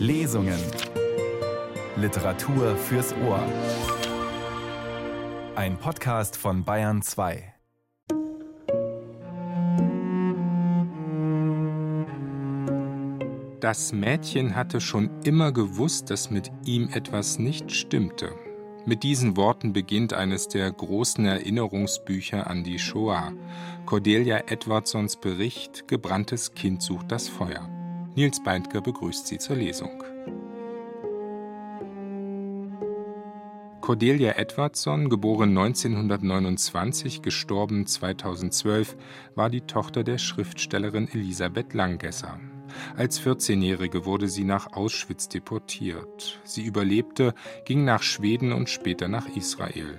Lesungen. Literatur fürs Ohr. Ein Podcast von Bayern 2. Das Mädchen hatte schon immer gewusst, dass mit ihm etwas nicht stimmte. Mit diesen Worten beginnt eines der großen Erinnerungsbücher an die Shoah. Cordelia Edwardsons Bericht Gebranntes Kind sucht das Feuer. Nils Beindker begrüßt Sie zur Lesung. Cordelia Edwardson, geboren 1929, gestorben 2012, war die Tochter der Schriftstellerin Elisabeth Langesser. Als 14-Jährige wurde sie nach Auschwitz deportiert. Sie überlebte, ging nach Schweden und später nach Israel.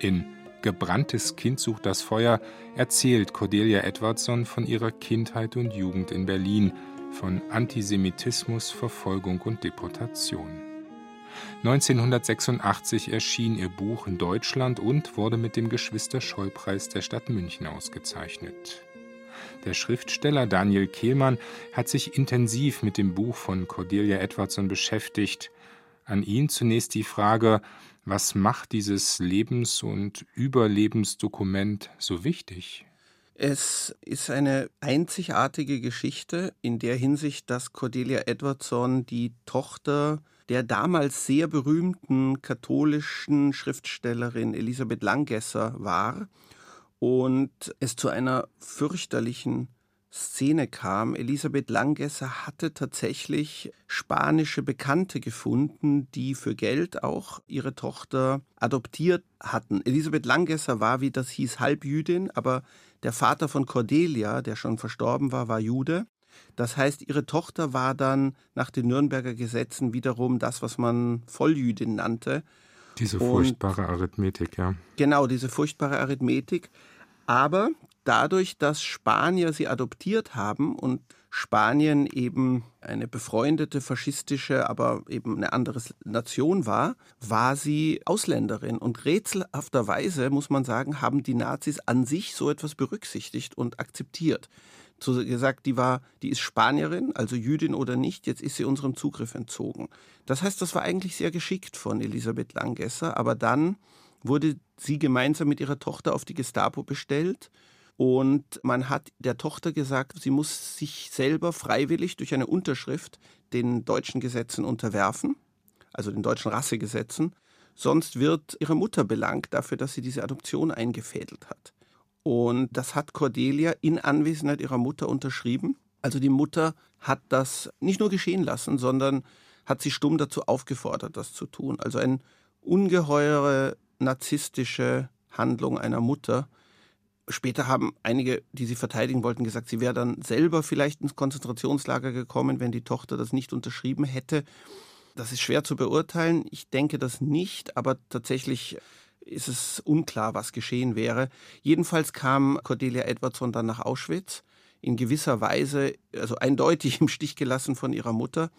In Gebranntes Kind sucht das Feuer erzählt Cordelia Edwardson von ihrer Kindheit und Jugend in Berlin, von Antisemitismus, Verfolgung und Deportation. 1986 erschien ihr Buch in Deutschland und wurde mit dem Geschwister-Scholl-Preis der Stadt München ausgezeichnet. Der Schriftsteller Daniel Kehlmann hat sich intensiv mit dem Buch von Cordelia Edwardson beschäftigt. An ihn zunächst die Frage, was macht dieses Lebens- und Überlebensdokument so wichtig? Es ist eine einzigartige Geschichte in der Hinsicht, dass Cordelia Edwardson die Tochter der damals sehr berühmten katholischen Schriftstellerin Elisabeth Langesser war und es zu einer fürchterlichen Szene kam. Elisabeth Langesser hatte tatsächlich spanische Bekannte gefunden, die für Geld auch ihre Tochter adoptiert hatten. Elisabeth Langesser war, wie das hieß, Halbjüdin, aber der Vater von Cordelia, der schon verstorben war, war Jude. Das heißt, ihre Tochter war dann nach den Nürnberger Gesetzen wiederum das, was man Volljüdin nannte. Diese furchtbare Und, Arithmetik, ja. Genau, diese furchtbare Arithmetik. Aber dadurch, dass Spanier sie adoptiert haben und Spanien eben eine befreundete faschistische, aber eben eine andere Nation war, war sie Ausländerin. Und rätselhafterweise, muss man sagen, haben die Nazis an sich so etwas berücksichtigt und akzeptiert. So gesagt, die war, die ist Spanierin, also Jüdin oder nicht, jetzt ist sie unserem Zugriff entzogen. Das heißt, das war eigentlich sehr geschickt von Elisabeth Langesser, aber dann wurde sie gemeinsam mit ihrer Tochter auf die Gestapo bestellt und man hat der Tochter gesagt, sie muss sich selber freiwillig durch eine Unterschrift den deutschen Gesetzen unterwerfen, also den deutschen Rassegesetzen, sonst wird ihre Mutter belangt dafür, dass sie diese Adoption eingefädelt hat. Und das hat Cordelia in Anwesenheit ihrer Mutter unterschrieben. Also die Mutter hat das nicht nur geschehen lassen, sondern hat sie stumm dazu aufgefordert, das zu tun. Also eine ungeheure narzisstische Handlung einer Mutter, Später haben einige, die sie verteidigen wollten, gesagt, sie wäre dann selber vielleicht ins Konzentrationslager gekommen, wenn die Tochter das nicht unterschrieben hätte. Das ist schwer zu beurteilen. Ich denke das nicht, aber tatsächlich ist es unklar, was geschehen wäre. Jedenfalls kam Cordelia Edwardson dann nach Auschwitz, in gewisser Weise, also eindeutig im Stich gelassen von ihrer Mutter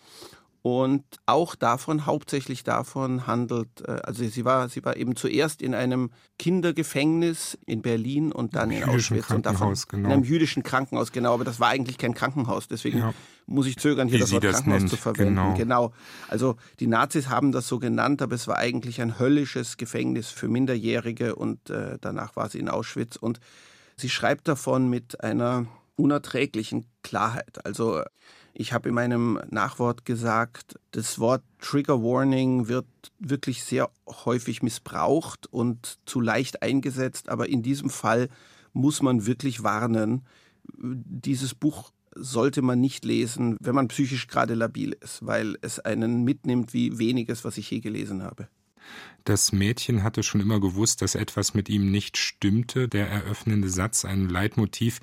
und auch davon, hauptsächlich davon handelt, äh, also sie war, sie war eben zuerst in einem Kindergefängnis in Berlin und dann in Auschwitz und davon genau. in einem jüdischen Krankenhaus, genau, aber das war eigentlich kein Krankenhaus, deswegen ja. muss ich zögern, hier Wie das Wort das Krankenhaus nennt. zu verwenden. Genau. genau. Also die Nazis haben das so genannt, aber es war eigentlich ein höllisches Gefängnis für Minderjährige und äh, danach war sie in Auschwitz und sie schreibt davon mit einer unerträglichen Klarheit. Also ich habe in meinem Nachwort gesagt, das Wort Trigger Warning wird wirklich sehr häufig missbraucht und zu leicht eingesetzt, aber in diesem Fall muss man wirklich warnen. Dieses Buch sollte man nicht lesen, wenn man psychisch gerade labil ist, weil es einen mitnimmt wie weniges, was ich je gelesen habe. Das Mädchen hatte schon immer gewusst, dass etwas mit ihm nicht stimmte. Der eröffnende Satz, ein Leitmotiv,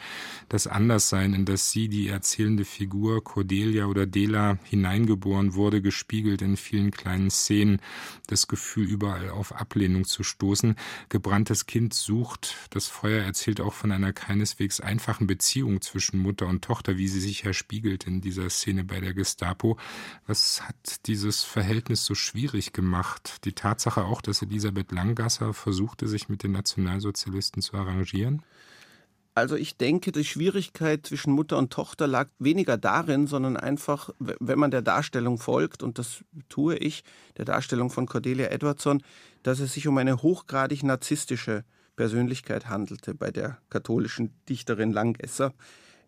das Anderssein, in das sie, die erzählende Figur Cordelia oder Dela, hineingeboren wurde, gespiegelt in vielen kleinen Szenen, das Gefühl, überall auf Ablehnung zu stoßen. Gebranntes Kind sucht. Das Feuer erzählt auch von einer keineswegs einfachen Beziehung zwischen Mutter und Tochter, wie sie sich herspiegelt in dieser Szene bei der Gestapo. Was hat dieses Verhältnis so schwierig gemacht? Die Tatsache auch, dass Elisabeth Langgasser versuchte, sich mit den Nationalsozialisten zu arrangieren? Also ich denke, die Schwierigkeit zwischen Mutter und Tochter lag weniger darin, sondern einfach, wenn man der Darstellung folgt, und das tue ich, der Darstellung von Cordelia Edwardson, dass es sich um eine hochgradig narzisstische Persönlichkeit handelte bei der katholischen Dichterin Langesser.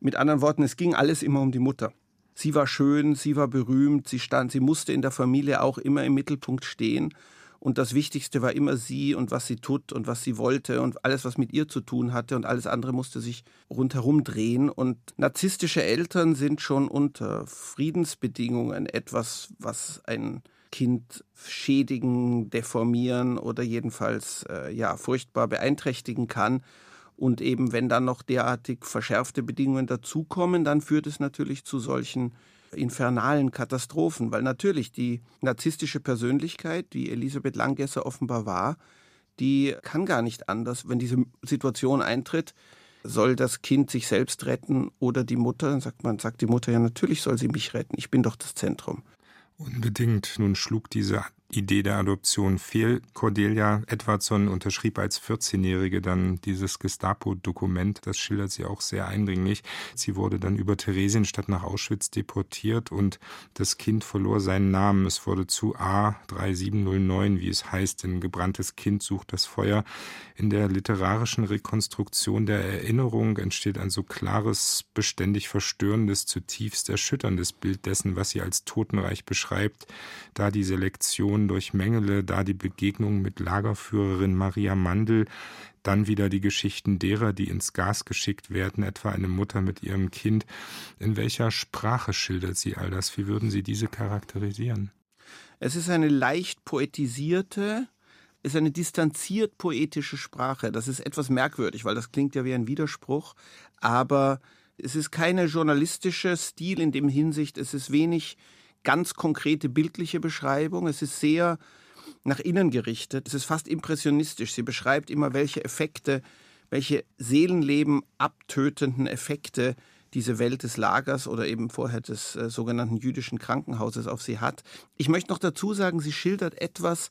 Mit anderen Worten, es ging alles immer um die Mutter. Sie war schön, sie war berühmt, sie stand, sie musste in der Familie auch immer im Mittelpunkt stehen und das Wichtigste war immer sie und was sie tut und was sie wollte und alles, was mit ihr zu tun hatte und alles andere musste sich rundherum drehen. Und narzisstische Eltern sind schon unter Friedensbedingungen etwas, was ein Kind schädigen, deformieren oder jedenfalls äh, ja furchtbar beeinträchtigen kann. Und eben wenn dann noch derartig verschärfte Bedingungen dazukommen, dann führt es natürlich zu solchen infernalen Katastrophen, weil natürlich die narzisstische Persönlichkeit, die Elisabeth Langgesser offenbar war, die kann gar nicht anders, wenn diese Situation eintritt, soll das Kind sich selbst retten oder die Mutter, dann sagt man, sagt die Mutter ja natürlich soll sie mich retten, ich bin doch das Zentrum. Unbedingt. Nun schlug diese Idee der Adoption fehl. Cordelia Edwardson unterschrieb als 14-Jährige dann dieses Gestapo-Dokument. Das schildert sie auch sehr eindringlich. Sie wurde dann über Theresienstadt nach Auschwitz deportiert und das Kind verlor seinen Namen. Es wurde zu A3709, wie es heißt, ein gebranntes Kind sucht das Feuer. In der literarischen Rekonstruktion der Erinnerung entsteht ein so klares, beständig verstörendes, zutiefst erschütterndes Bild dessen, was sie als Totenreich beschreibt, da die Selektion Diskussionen durch Mengele, da die Begegnung mit Lagerführerin Maria Mandel, dann wieder die Geschichten derer, die ins Gas geschickt werden, etwa eine Mutter mit ihrem Kind. In welcher Sprache schildert sie all das? Wie würden Sie diese charakterisieren? Es ist eine leicht poetisierte, ist eine distanziert poetische Sprache. Das ist etwas merkwürdig, weil das klingt ja wie ein Widerspruch, aber es ist keine journalistische Stil in dem Hinsicht, es ist wenig ganz konkrete bildliche Beschreibung. Es ist sehr nach innen gerichtet. Es ist fast impressionistisch. Sie beschreibt immer, welche Effekte, welche Seelenleben abtötenden Effekte diese Welt des Lagers oder eben vorher des äh, sogenannten jüdischen Krankenhauses auf sie hat. Ich möchte noch dazu sagen, sie schildert etwas,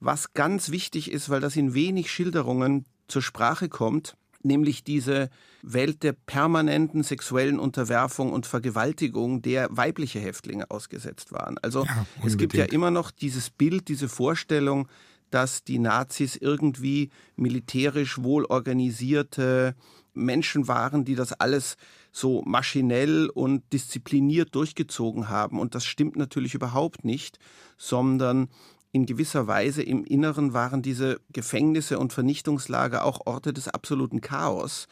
was ganz wichtig ist, weil das in wenig Schilderungen zur Sprache kommt nämlich diese Welt der permanenten sexuellen Unterwerfung und Vergewaltigung, der weibliche Häftlinge ausgesetzt waren. Also ja, es gibt ja immer noch dieses Bild, diese Vorstellung, dass die Nazis irgendwie militärisch wohl organisierte Menschen waren, die das alles so maschinell und diszipliniert durchgezogen haben. Und das stimmt natürlich überhaupt nicht, sondern in gewisser Weise im Inneren waren diese Gefängnisse und Vernichtungslager auch Orte des absoluten Chaos,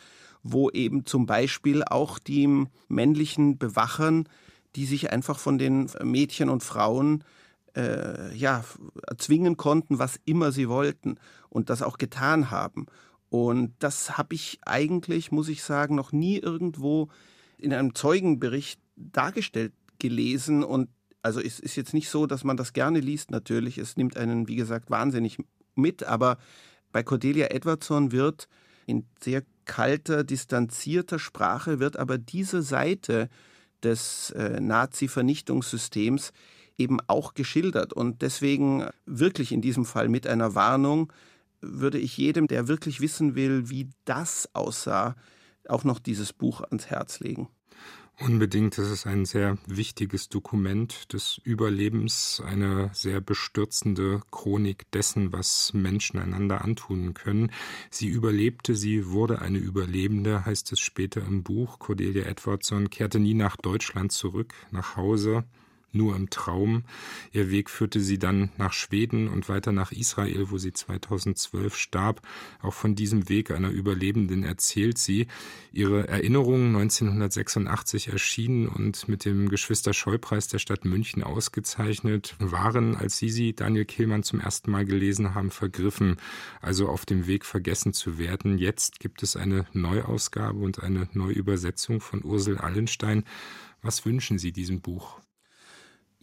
wo eben zum Beispiel auch die männlichen Bewachern, die sich einfach von den Mädchen und Frauen äh, ja, erzwingen konnten, was immer sie wollten und das auch getan haben. Und das habe ich eigentlich, muss ich sagen, noch nie irgendwo in einem Zeugenbericht dargestellt gelesen und also es ist jetzt nicht so, dass man das gerne liest natürlich. Es nimmt einen, wie gesagt, wahnsinnig mit. Aber bei Cordelia Edwardson wird in sehr kalter, distanzierter Sprache wird aber diese Seite des äh, Nazi-Vernichtungssystems eben auch geschildert. Und deswegen wirklich in diesem Fall mit einer Warnung würde ich jedem, der wirklich wissen will, wie das aussah, auch noch dieses Buch ans Herz legen. Unbedingt, das ist ein sehr wichtiges Dokument des Überlebens, eine sehr bestürzende Chronik dessen, was Menschen einander antun können. Sie überlebte, sie wurde eine Überlebende, heißt es später im Buch. Cordelia Edwardson kehrte nie nach Deutschland zurück, nach Hause, nur im Traum. Ihr Weg führte sie dann nach Schweden und weiter nach Israel, wo sie 2012 starb. Auch von diesem Weg einer Überlebenden erzählt sie. Ihre Erinnerungen 1986 erschienen und mit dem Geschwister-Scholl-Preis der Stadt München ausgezeichnet, waren, als Sie sie, Daniel Kehlmann, zum ersten Mal gelesen haben, vergriffen, also auf dem Weg vergessen zu werden. Jetzt gibt es eine Neuausgabe und eine Neuübersetzung von Ursel Allenstein. Was wünschen Sie diesem Buch?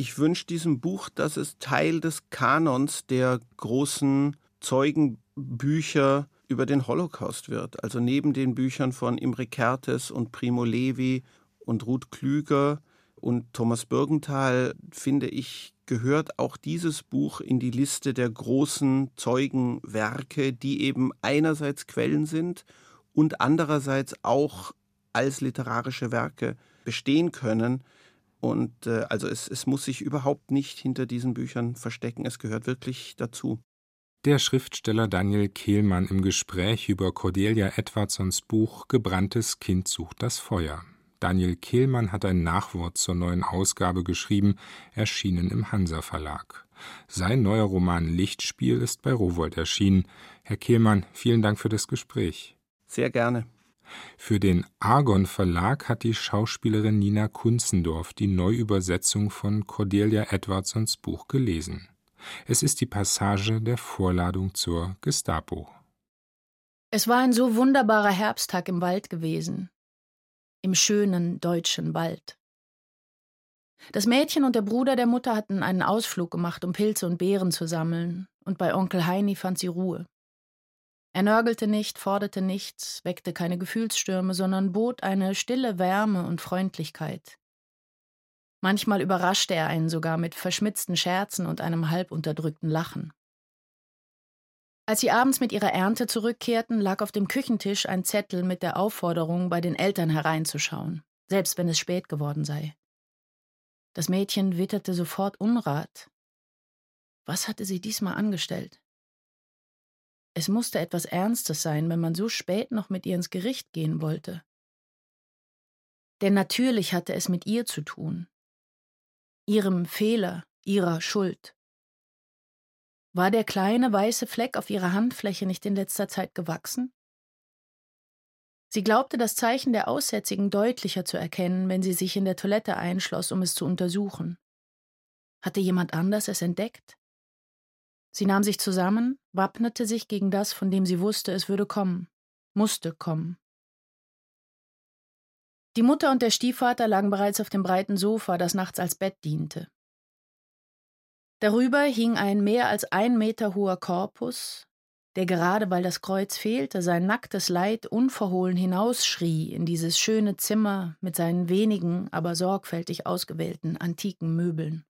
Ich wünsche diesem Buch, dass es Teil des Kanons der großen Zeugenbücher über den Holocaust wird. Also neben den Büchern von Imre Kertész und Primo Levi und Ruth Klüger und Thomas Birgenthal, finde ich, gehört auch dieses Buch in die Liste der großen Zeugenwerke, die eben einerseits Quellen sind und andererseits auch als literarische Werke bestehen können. Und äh, also es, es muss sich überhaupt nicht hinter diesen Büchern verstecken, es gehört wirklich dazu. Der Schriftsteller Daniel Kehlmann im Gespräch über Cordelia Edwardsons Buch Gebranntes Kind sucht das Feuer. Daniel Kehlmann hat ein Nachwort zur neuen Ausgabe geschrieben, erschienen im Hansa Verlag. Sein neuer Roman Lichtspiel ist bei Rowold erschienen. Herr Kehlmann, vielen Dank für das Gespräch. Sehr gerne. Für den Argon Verlag hat die Schauspielerin Nina Kunzendorf die Neuübersetzung von Cordelia Edwardsons Buch gelesen. Es ist die Passage der Vorladung zur Gestapo. Es war ein so wunderbarer Herbsttag im Wald gewesen. Im schönen deutschen Wald. Das Mädchen und der Bruder der Mutter hatten einen Ausflug gemacht, um Pilze und Beeren zu sammeln, und bei Onkel Heini fand sie Ruhe. Er nörgelte nicht, forderte nichts, weckte keine Gefühlsstürme, sondern bot eine stille Wärme und Freundlichkeit. Manchmal überraschte er einen sogar mit verschmitzten Scherzen und einem halb unterdrückten Lachen. Als sie abends mit ihrer Ernte zurückkehrten, lag auf dem Küchentisch ein Zettel mit der Aufforderung, bei den Eltern hereinzuschauen, selbst wenn es spät geworden sei. Das Mädchen witterte sofort Unrat. Was hatte sie diesmal angestellt? Es musste etwas Ernstes sein, wenn man so spät noch mit ihr ins Gericht gehen wollte. Denn natürlich hatte es mit ihr zu tun. Ihrem Fehler, ihrer Schuld. War der kleine weiße Fleck auf ihrer Handfläche nicht in letzter Zeit gewachsen? Sie glaubte das Zeichen der Aussätzigen deutlicher zu erkennen, wenn sie sich in der Toilette einschloss, um es zu untersuchen. Hatte jemand anders es entdeckt? Sie nahm sich zusammen, wappnete sich gegen das, von dem sie wusste, es würde kommen, musste kommen. Die Mutter und der Stiefvater lagen bereits auf dem breiten Sofa, das nachts als Bett diente. Darüber hing ein mehr als ein Meter hoher Korpus, der gerade weil das Kreuz fehlte, sein nacktes Leid unverhohlen hinausschrie in dieses schöne Zimmer mit seinen wenigen, aber sorgfältig ausgewählten antiken Möbeln.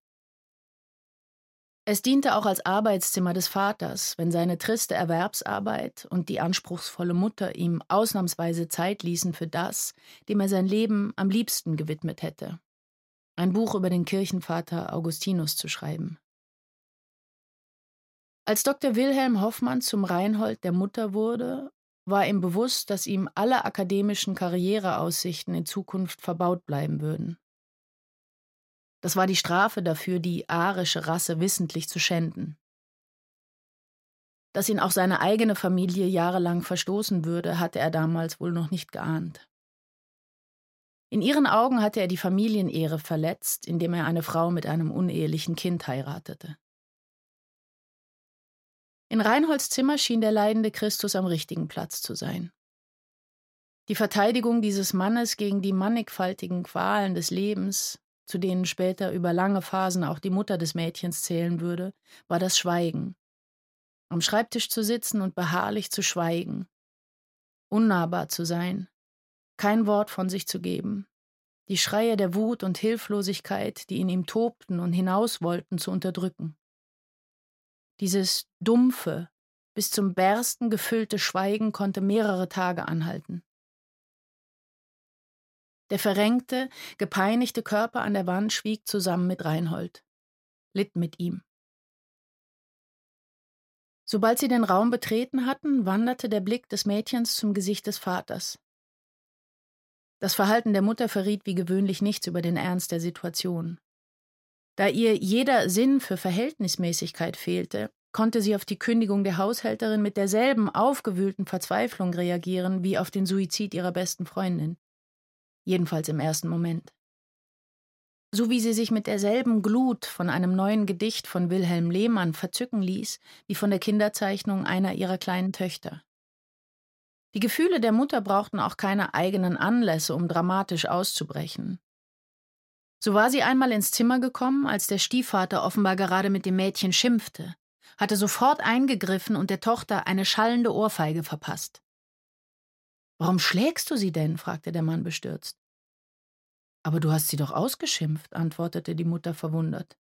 Es diente auch als Arbeitszimmer des Vaters, wenn seine triste Erwerbsarbeit und die anspruchsvolle Mutter ihm ausnahmsweise Zeit ließen für das, dem er sein Leben am liebsten gewidmet hätte. Ein Buch über den Kirchenvater Augustinus zu schreiben. Als Dr. Wilhelm Hoffmann zum Reinhold der Mutter wurde, war ihm bewusst, dass ihm alle akademischen Karriereaussichten in Zukunft verbaut bleiben würden. Das war die Strafe dafür, die arische Rasse wissentlich zu schänden. Dass ihn auch seine eigene Familie jahrelang verstoßen würde, hatte er damals wohl noch nicht geahnt. In ihren Augen hatte er die Familienehre verletzt, indem er eine Frau mit einem unehelichen Kind heiratete. In Reinholds Zimmer schien der leidende Christus am richtigen Platz zu sein. Die Verteidigung dieses Mannes gegen die mannigfaltigen Qualen des Lebens, zu denen später über lange Phasen auch die Mutter des Mädchens zählen würde, war das Schweigen. Am Schreibtisch zu sitzen und beharrlich zu schweigen. Unnahbar zu sein. Kein Wort von sich zu geben. Die Schreie der Wut und Hilflosigkeit, die in ihm tobten und hinaus wollten, zu unterdrücken. Dieses dumpfe, bis zum Bersten gefüllte Schweigen konnte mehrere Tage anhalten. Der verrenkte, gepeinigte Körper an der Wand schwieg zusammen mit Reinhold, litt mit ihm. Sobald sie den Raum betreten hatten, wanderte der Blick des Mädchens zum Gesicht des Vaters. Das Verhalten der Mutter verriet wie gewöhnlich nichts über den Ernst der Situation. Da ihr jeder Sinn für Verhältnismäßigkeit fehlte, konnte sie auf die Kündigung der Haushälterin mit derselben aufgewühlten Verzweiflung reagieren wie auf den Suizid ihrer besten Freundin jedenfalls im ersten Moment. So wie sie sich mit derselben Glut von einem neuen Gedicht von Wilhelm Lehmann verzücken ließ, wie von der Kinderzeichnung einer ihrer kleinen Töchter. Die Gefühle der Mutter brauchten auch keine eigenen Anlässe, um dramatisch auszubrechen. So war sie einmal ins Zimmer gekommen, als der Stiefvater offenbar gerade mit dem Mädchen schimpfte, hatte sofort eingegriffen und der Tochter eine schallende Ohrfeige verpasst. Warum schlägst du sie denn? fragte der Mann bestürzt. Aber du hast sie doch ausgeschimpft, antwortete die Mutter verwundert.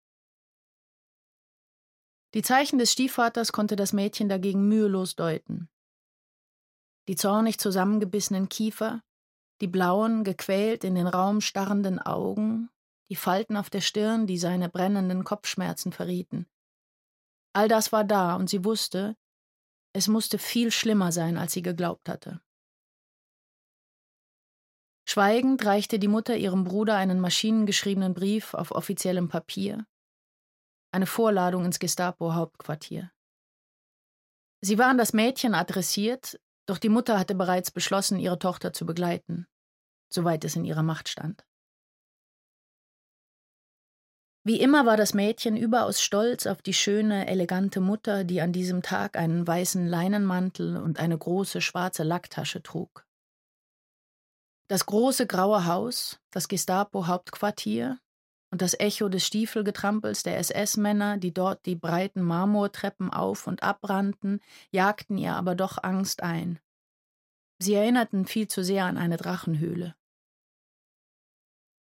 Die Zeichen des Stiefvaters konnte das Mädchen dagegen mühelos deuten. die zornig zusammengebissenen Kiefer, die blauen, gequält in den Raum starrenden Augen, die Falten auf der Stirn, die seine brennenden Kopfschmerzen verrieten. All das war da, und sie wusste, es musste viel schlimmer sein, als sie geglaubt hatte. Schweigend reichte die Mutter ihrem Bruder einen maschinengeschriebenen Brief auf offiziellem Papier, eine Vorladung ins Gestapo-Hauptquartier. Sie war an das Mädchen adressiert, doch die Mutter hatte bereits beschlossen, ihre Tochter zu begleiten, soweit es in ihrer Macht stand. Wie immer war das Mädchen überaus stolz auf die schöne, elegante Mutter, die an diesem Tag einen weißen Leinenmantel und eine große schwarze Lacktasche trug. Das große graue Haus, das Gestapo-Hauptquartier und das Echo des Stiefelgetrampels der SS-Männer, die dort die breiten Marmortreppen auf und abrannten, jagten ihr aber doch Angst ein. Sie erinnerten viel zu sehr an eine Drachenhöhle.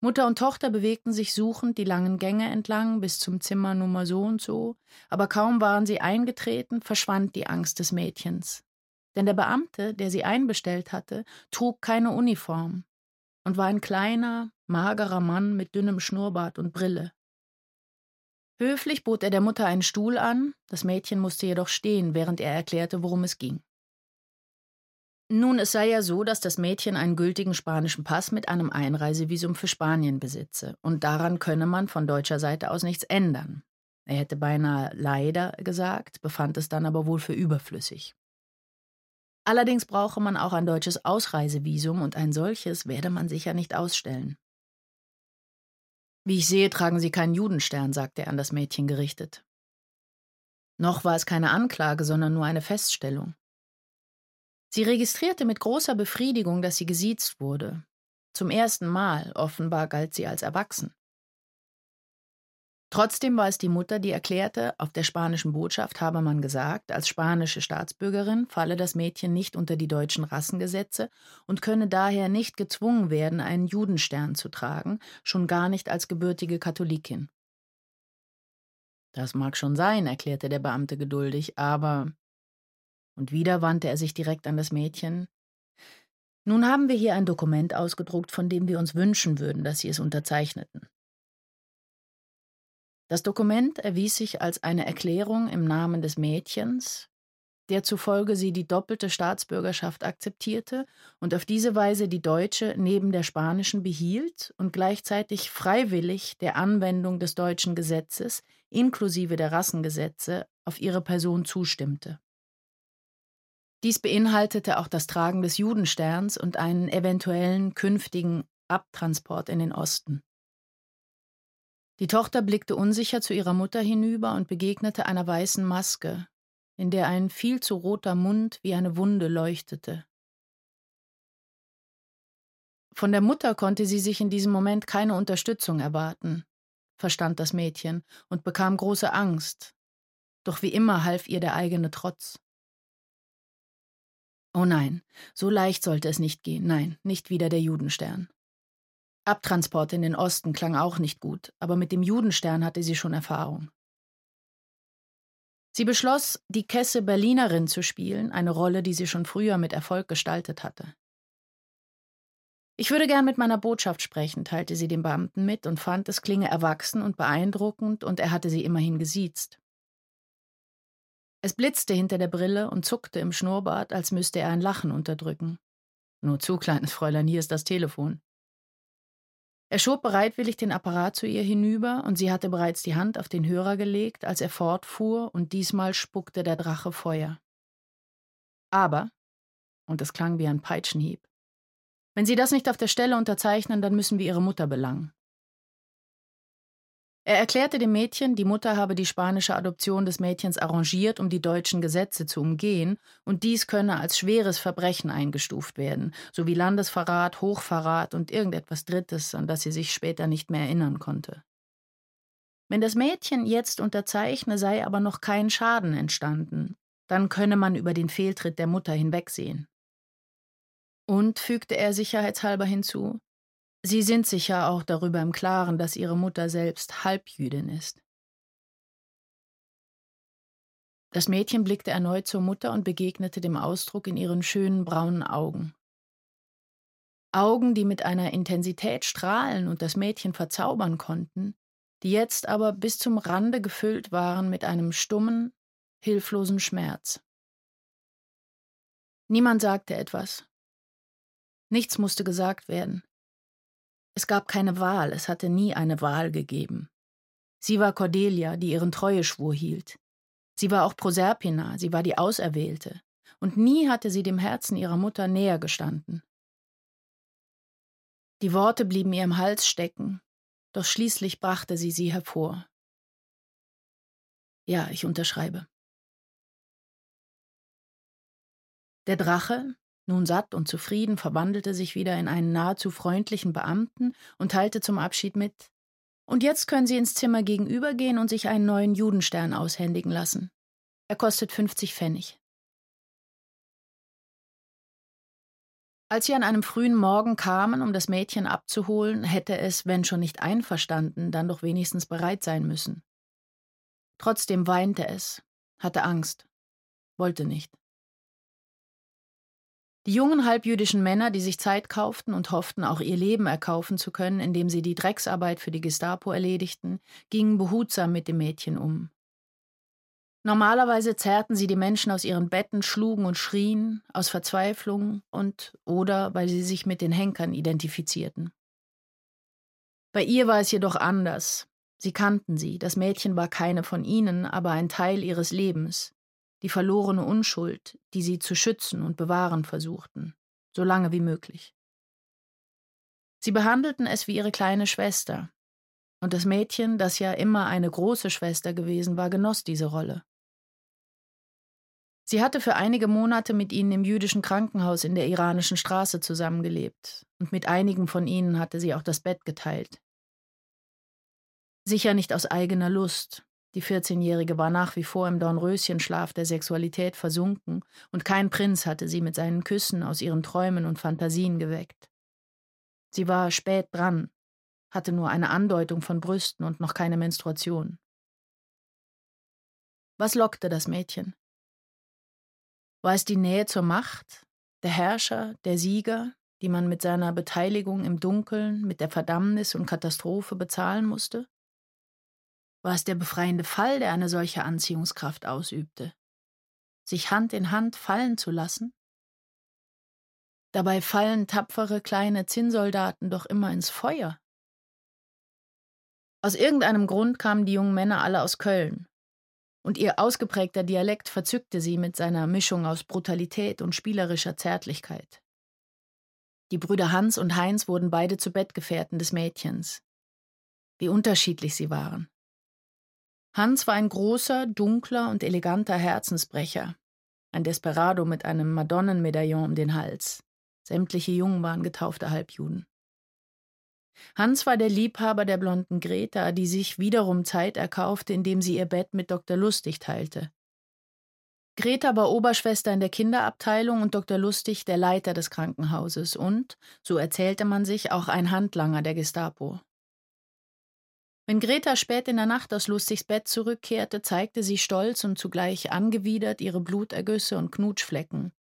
Mutter und Tochter bewegten sich suchend die langen Gänge entlang bis zum Zimmer Nummer so und so, aber kaum waren sie eingetreten, verschwand die Angst des Mädchens. Denn der Beamte, der sie einbestellt hatte, trug keine Uniform und war ein kleiner, magerer Mann mit dünnem Schnurrbart und Brille. Höflich bot er der Mutter einen Stuhl an, das Mädchen musste jedoch stehen, während er erklärte, worum es ging. Nun, es sei ja so, dass das Mädchen einen gültigen spanischen Pass mit einem Einreisevisum für Spanien besitze, und daran könne man von deutscher Seite aus nichts ändern. Er hätte beinahe leider gesagt, befand es dann aber wohl für überflüssig. Allerdings brauche man auch ein deutsches Ausreisevisum und ein solches werde man sicher nicht ausstellen. Wie ich sehe, tragen Sie keinen Judenstern, sagte er an das Mädchen gerichtet. Noch war es keine Anklage, sondern nur eine Feststellung. Sie registrierte mit großer Befriedigung, dass sie gesiezt wurde. Zum ersten Mal, offenbar galt sie als erwachsen. Trotzdem war es die Mutter, die erklärte, auf der spanischen Botschaft habe man gesagt, als spanische Staatsbürgerin falle das Mädchen nicht unter die deutschen Rassengesetze und könne daher nicht gezwungen werden, einen Judenstern zu tragen, schon gar nicht als gebürtige Katholikin. Das mag schon sein, erklärte der Beamte geduldig, aber. Und wieder wandte er sich direkt an das Mädchen. Nun haben wir hier ein Dokument ausgedruckt, von dem wir uns wünschen würden, dass Sie es unterzeichneten. Das Dokument erwies sich als eine Erklärung im Namen des Mädchens, der zufolge sie die doppelte Staatsbürgerschaft akzeptierte und auf diese Weise die deutsche neben der spanischen behielt und gleichzeitig freiwillig der Anwendung des deutschen Gesetzes inklusive der Rassengesetze auf ihre Person zustimmte. Dies beinhaltete auch das Tragen des Judensterns und einen eventuellen künftigen Abtransport in den Osten. Die Tochter blickte unsicher zu ihrer Mutter hinüber und begegnete einer weißen Maske, in der ein viel zu roter Mund wie eine Wunde leuchtete. Von der Mutter konnte sie sich in diesem Moment keine Unterstützung erwarten, verstand das Mädchen und bekam große Angst. Doch wie immer half ihr der eigene Trotz. Oh nein, so leicht sollte es nicht gehen, nein, nicht wieder der Judenstern. Abtransport in den Osten klang auch nicht gut, aber mit dem Judenstern hatte sie schon Erfahrung. Sie beschloss, die Kesse Berlinerin zu spielen, eine Rolle, die sie schon früher mit Erfolg gestaltet hatte. Ich würde gern mit meiner Botschaft sprechen, teilte sie dem Beamten mit und fand, es klinge erwachsen und beeindruckend, und er hatte sie immerhin gesiezt. Es blitzte hinter der Brille und zuckte im Schnurrbart, als müsste er ein Lachen unterdrücken. Nur zu, kleines Fräulein, hier ist das Telefon. Er schob bereitwillig den Apparat zu ihr hinüber, und sie hatte bereits die Hand auf den Hörer gelegt, als er fortfuhr, und diesmal spuckte der Drache Feuer. Aber, und es klang wie ein Peitschenhieb, wenn Sie das nicht auf der Stelle unterzeichnen, dann müssen wir Ihre Mutter belangen. Er erklärte dem Mädchen, die Mutter habe die spanische Adoption des Mädchens arrangiert, um die deutschen Gesetze zu umgehen, und dies könne als schweres Verbrechen eingestuft werden, sowie Landesverrat, Hochverrat und irgendetwas Drittes, an das sie sich später nicht mehr erinnern konnte. Wenn das Mädchen jetzt unterzeichne, sei aber noch kein Schaden entstanden, dann könne man über den Fehltritt der Mutter hinwegsehen. Und, fügte er sicherheitshalber hinzu, Sie sind sicher auch darüber im Klaren, dass Ihre Mutter selbst Halbjüdin ist. Das Mädchen blickte erneut zur Mutter und begegnete dem Ausdruck in ihren schönen braunen Augen. Augen, die mit einer Intensität strahlen und das Mädchen verzaubern konnten, die jetzt aber bis zum Rande gefüllt waren mit einem stummen, hilflosen Schmerz. Niemand sagte etwas. Nichts musste gesagt werden. Es gab keine Wahl, es hatte nie eine Wahl gegeben. Sie war Cordelia, die ihren Treueschwur hielt. Sie war auch Proserpina, sie war die Auserwählte, und nie hatte sie dem Herzen ihrer Mutter näher gestanden. Die Worte blieben ihr im Hals stecken, doch schließlich brachte sie sie hervor. Ja, ich unterschreibe. Der Drache, nun satt und zufrieden, verwandelte sich wieder in einen nahezu freundlichen Beamten und teilte zum Abschied mit Und jetzt können Sie ins Zimmer gegenübergehen und sich einen neuen Judenstern aushändigen lassen. Er kostet 50 Pfennig. Als sie an einem frühen Morgen kamen, um das Mädchen abzuholen, hätte es, wenn schon nicht einverstanden, dann doch wenigstens bereit sein müssen. Trotzdem weinte es, hatte Angst, wollte nicht. Die jungen halbjüdischen Männer, die sich Zeit kauften und hofften, auch ihr Leben erkaufen zu können, indem sie die Drecksarbeit für die Gestapo erledigten, gingen behutsam mit dem Mädchen um. Normalerweise zerrten sie die Menschen aus ihren Betten, schlugen und schrien, aus Verzweiflung und oder weil sie sich mit den Henkern identifizierten. Bei ihr war es jedoch anders. Sie kannten sie, das Mädchen war keine von ihnen, aber ein Teil ihres Lebens, die verlorene Unschuld, die sie zu schützen und bewahren versuchten, so lange wie möglich. Sie behandelten es wie ihre kleine Schwester, und das Mädchen, das ja immer eine große Schwester gewesen war, genoss diese Rolle. Sie hatte für einige Monate mit ihnen im jüdischen Krankenhaus in der iranischen Straße zusammengelebt, und mit einigen von ihnen hatte sie auch das Bett geteilt. Sicher nicht aus eigener Lust. Die 14-Jährige war nach wie vor im Dornröschenschlaf der Sexualität versunken, und kein Prinz hatte sie mit seinen Küssen aus ihren Träumen und Fantasien geweckt. Sie war spät dran, hatte nur eine Andeutung von Brüsten und noch keine Menstruation. Was lockte das Mädchen? War es die Nähe zur Macht, der Herrscher, der Sieger, die man mit seiner Beteiligung im Dunkeln, mit der Verdammnis und Katastrophe bezahlen musste? War es der befreiende Fall, der eine solche Anziehungskraft ausübte? Sich Hand in Hand fallen zu lassen? Dabei fallen tapfere kleine Zinnsoldaten doch immer ins Feuer. Aus irgendeinem Grund kamen die jungen Männer alle aus Köln, und ihr ausgeprägter Dialekt verzückte sie mit seiner Mischung aus Brutalität und spielerischer Zärtlichkeit. Die Brüder Hans und Heinz wurden beide zu Bettgefährten des Mädchens. Wie unterschiedlich sie waren. Hans war ein großer, dunkler und eleganter Herzensbrecher, ein Desperado mit einem Madonnenmedaillon um den Hals. Sämtliche Jungen waren getaufte Halbjuden. Hans war der Liebhaber der blonden Greta, die sich wiederum Zeit erkaufte, indem sie ihr Bett mit Dr. Lustig teilte. Greta war Oberschwester in der Kinderabteilung und Dr. Lustig der Leiter des Krankenhauses und, so erzählte man sich, auch ein Handlanger der Gestapo. Wenn Greta spät in der Nacht aus Lustigs Bett zurückkehrte, zeigte sie stolz und zugleich angewidert ihre Blutergüsse und Knutschflecken.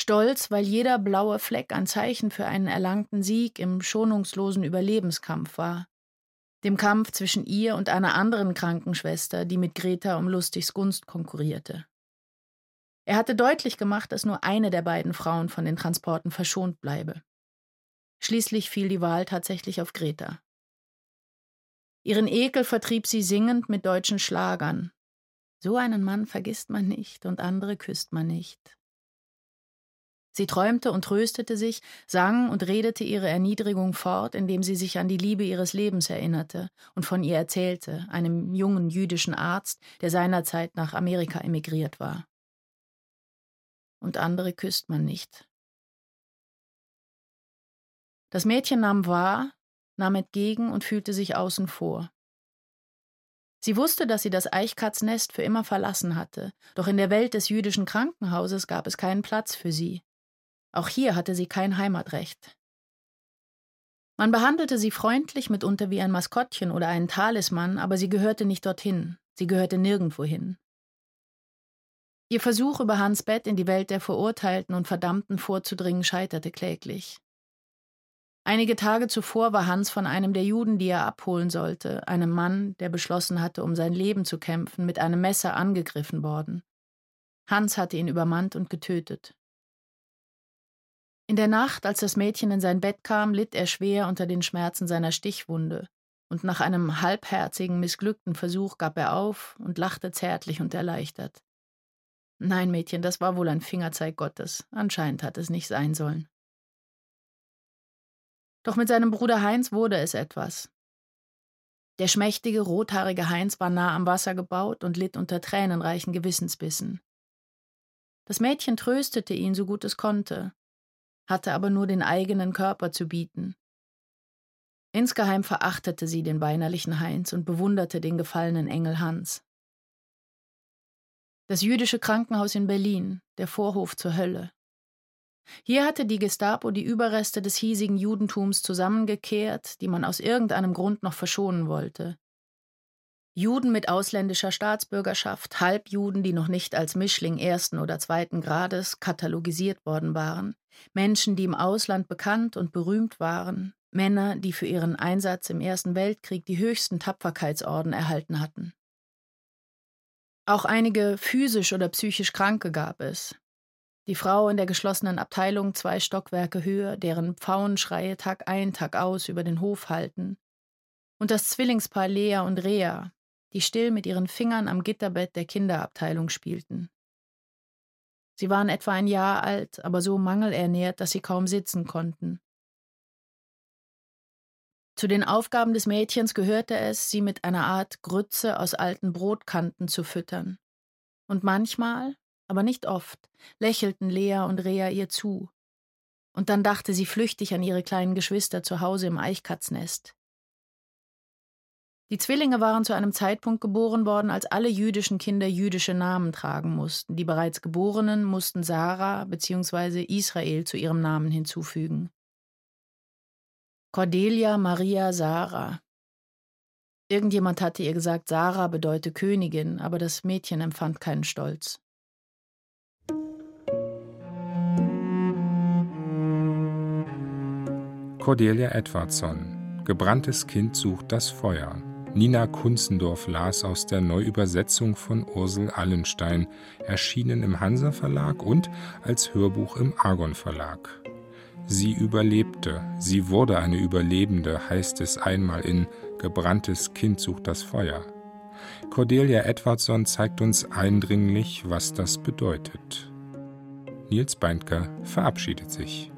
Stolz, weil jeder blaue Fleck ein Zeichen für einen erlangten Sieg im schonungslosen Überlebenskampf war. Dem Kampf zwischen ihr und einer anderen Krankenschwester, die mit Greta um Lustigs Gunst konkurrierte. Er hatte deutlich gemacht, dass nur eine der beiden Frauen von den Transporten verschont bleibe. Schließlich fiel die Wahl tatsächlich auf Greta. Ihren Ekel vertrieb sie singend mit deutschen Schlagern. So einen Mann vergisst man nicht und andere küsst man nicht. Sie träumte und tröstete sich, sang und redete ihre Erniedrigung fort, indem sie sich an die Liebe ihres Lebens erinnerte und von ihr erzählte, einem jungen jüdischen Arzt, der seinerzeit nach Amerika emigriert war. Und andere küsst man nicht. Das Mädchen nahm wahr, nahm entgegen und fühlte sich außen vor. Sie wusste, dass sie das Eichkatznest für immer verlassen hatte, doch in der Welt des jüdischen Krankenhauses gab es keinen Platz für sie. Auch hier hatte sie kein Heimatrecht. Man behandelte sie freundlich, mitunter wie ein Maskottchen oder einen Talisman, aber sie gehörte nicht dorthin, sie gehörte nirgendwo hin. Ihr Versuch, über Hans Bett in die Welt der Verurteilten und Verdammten vorzudringen, scheiterte kläglich. Einige Tage zuvor war Hans von einem der Juden, die er abholen sollte, einem Mann, der beschlossen hatte, um sein Leben zu kämpfen, mit einem Messer angegriffen worden. Hans hatte ihn übermannt und getötet. In der Nacht, als das Mädchen in sein Bett kam, litt er schwer unter den Schmerzen seiner Stichwunde, und nach einem halbherzigen, missglückten Versuch gab er auf und lachte zärtlich und erleichtert. Nein, Mädchen, das war wohl ein Fingerzeig Gottes. Anscheinend hat es nicht sein sollen. Doch mit seinem Bruder Heinz wurde es etwas. Der schmächtige, rothaarige Heinz war nah am Wasser gebaut und litt unter tränenreichen Gewissensbissen. Das Mädchen tröstete ihn so gut es konnte, hatte aber nur den eigenen Körper zu bieten. Insgeheim verachtete sie den weinerlichen Heinz und bewunderte den gefallenen Engel Hans. Das jüdische Krankenhaus in Berlin, der Vorhof zur Hölle. Hier hatte die Gestapo die Überreste des hiesigen Judentums zusammengekehrt, die man aus irgendeinem Grund noch verschonen wollte. Juden mit ausländischer Staatsbürgerschaft, Halbjuden, die noch nicht als Mischling ersten oder zweiten Grades katalogisiert worden waren, Menschen, die im Ausland bekannt und berühmt waren, Männer, die für ihren Einsatz im Ersten Weltkrieg die höchsten Tapferkeitsorden erhalten hatten. Auch einige physisch oder psychisch Kranke gab es. Die Frau in der geschlossenen Abteilung zwei Stockwerke höher, deren Pfauenschreie Tag ein, Tag aus über den Hof halten. Und das Zwillingspaar Lea und Rea, die still mit ihren Fingern am Gitterbett der Kinderabteilung spielten. Sie waren etwa ein Jahr alt, aber so mangelernährt, dass sie kaum sitzen konnten. Zu den Aufgaben des Mädchens gehörte es, sie mit einer Art Grütze aus alten Brotkanten zu füttern. Und manchmal, aber nicht oft, lächelten Lea und Rea ihr zu. Und dann dachte sie flüchtig an ihre kleinen Geschwister zu Hause im Eichkatznest. Die Zwillinge waren zu einem Zeitpunkt geboren worden, als alle jüdischen Kinder jüdische Namen tragen mussten. Die bereits Geborenen mussten Sarah bzw. Israel zu ihrem Namen hinzufügen. Cordelia Maria Sarah. Irgendjemand hatte ihr gesagt, Sarah bedeute Königin, aber das Mädchen empfand keinen Stolz. Cordelia Edwardson. Gebranntes Kind sucht das Feuer. Nina Kunzendorf las aus der Neuübersetzung von Ursel Allenstein, erschienen im Hansa Verlag und als Hörbuch im Argon Verlag. Sie überlebte, sie wurde eine Überlebende, heißt es einmal in Gebranntes Kind sucht das Feuer. Cordelia Edwardson zeigt uns eindringlich, was das bedeutet. Nils Beindker verabschiedet sich.